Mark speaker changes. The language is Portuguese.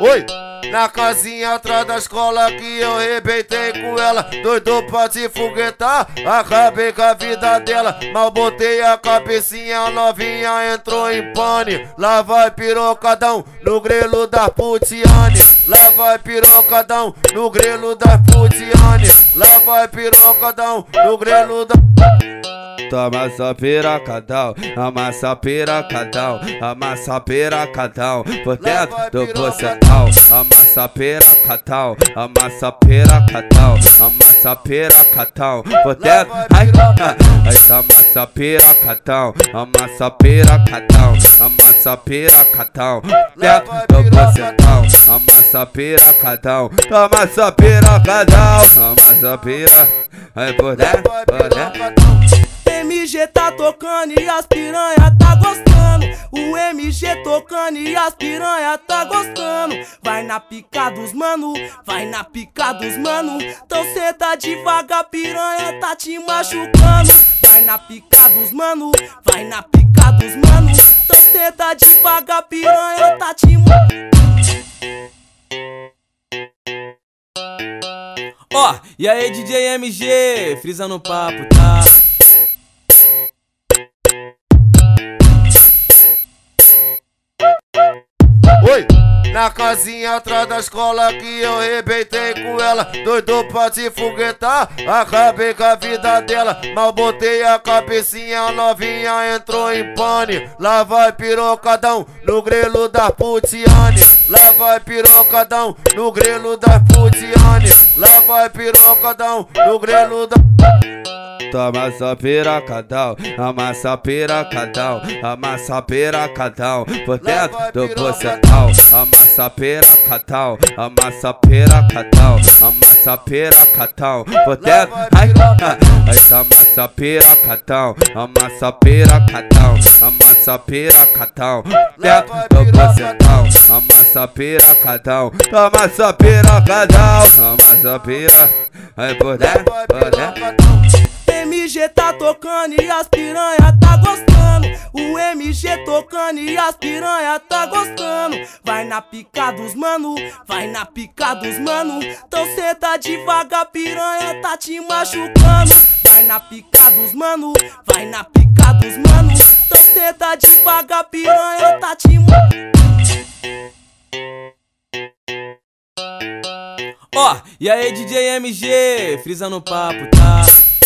Speaker 1: Oi! Na casinha atrás da escola que eu rebentei com ela Doido pra se foguetar, acabei com a vida dela. Mal botei a cabecinha, a novinha entrou em pane. Lá vai pirocadão no grelo da putiane. Lá vai pirocadão no grelo da putiane. Lá vai pirocadão no grelo da
Speaker 2: Toma só pirocadão, amassa pirocadão, amassa pirocadão, por dentro do bucetão. Amassa pirocadão, amassa pirocadão, amassa pirocadão, por dentro. Ai, ai, amassa pirocadão, amassa pirocadão, amassa pirocadão, dentro do bucetão. Amassa pirocadão, toma só pirocadão, amassa pira, ai por dentro, por dentro.
Speaker 3: MG tá tocando e as piranha tá gostando. O MG tocando e as piranha tá gostando. Vai na pica dos mano, vai na pica dos mano. Então senta devagar, piranha tá te machucando. Vai na pica dos mano, vai na pica dos mano. Então senta devagar, piranha tá te Ó, oh, e aí DJ MG, frisa no papo, tá?
Speaker 1: Na casinha atrás da escola que eu rebentei com ela. Doido pra se foguetar, acabei com a vida dela. Mal botei a cabecinha, novinha entrou em pane. Lá vai pirocadão no grelo da putiane. Lá vai pirocadão no grelo da putiane. Lá vai pirocadão no grelo da
Speaker 2: Toma só pirocadão, amassa pirocadão, amassa pirocadão, por dentro do bucetão. Amassa pirocadão, amassa pirocadão, amassa pirocadão, por dentro. Ai, ai, amassa pirocadão, amassa pirocadão, amassa pirocadão, dentro do bucetão. Amassa pirocadão, toma só pirocadão, amassa pira, ai por dentro, por dentro.
Speaker 3: MG tá tocando e as piranha tá gostando. O MG tocando e as piranha tá gostando. Vai na pica dos mano, vai na pica dos mano. Então senta devagar, piranha tá te machucando. Vai na pica dos mano, vai na pica dos mano. Então senta devagar, piranha tá te Ó, oh, e aí DJ MG, frisa no papo, tá?